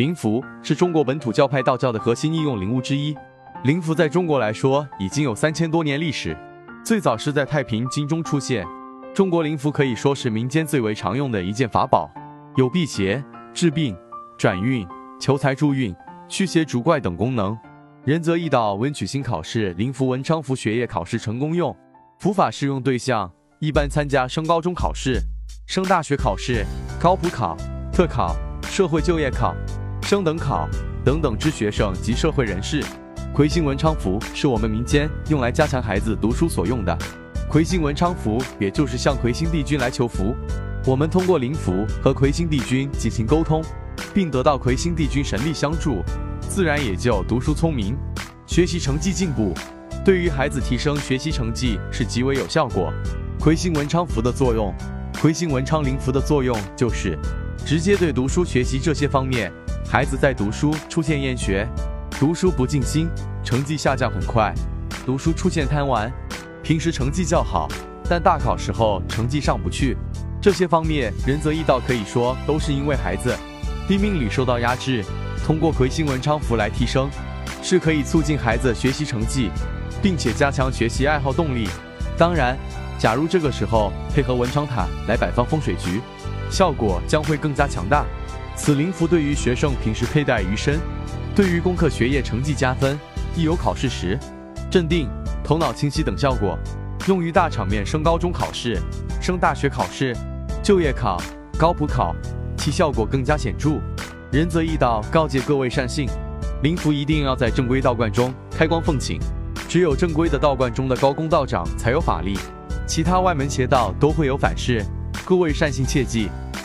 灵符是中国本土教派道教的核心应用灵物之一。灵符在中国来说已经有三千多年历史，最早是在太平经中出现。中国灵符可以说是民间最为常用的一件法宝，有辟邪、治病、转运、求财助运、驱邪逐怪等功能。仁泽易道文曲星考试灵符文昌符学业考试成功用。符法适用对象一般参加升高中考试、升大学考试、高普考、特考、社会就业考、升等考等等之学生及社会人士。魁星文昌符是我们民间用来加强孩子读书所用的。魁星文昌符也就是向魁星帝君来求福。我们通过灵符和魁星帝君进行沟通，并得到魁星帝君神力相助，自然也就读书聪明，学习成绩进步。对于孩子提升学习成绩是极为有效果。魁星文昌符的作用，魁星文昌灵符的作用就是直接对读书学习这些方面，孩子在读书出现厌学，读书不尽心，成绩下降很快，读书出现贪玩，平时成绩较好，但大考时候成绩上不去，这些方面仁泽义道可以说都是因为孩子低命里受到压制，通过魁星文昌符来提升，是可以促进孩子学习成绩。并且加强学习爱好动力。当然，假如这个时候配合文昌塔来摆放风水局，效果将会更加强大。此灵符对于学生平时佩戴于身，对于功课学业成绩加分，亦有考试时镇定、头脑清晰等效果。用于大场面升高中考试、升大学考试、就业考、高普考，其效果更加显著。仁泽易道告诫各位善信，灵符一定要在正规道观中开光奉请。只有正规的道观中的高公道长才有法力，其他外门邪道都会有反噬。各位善信切记，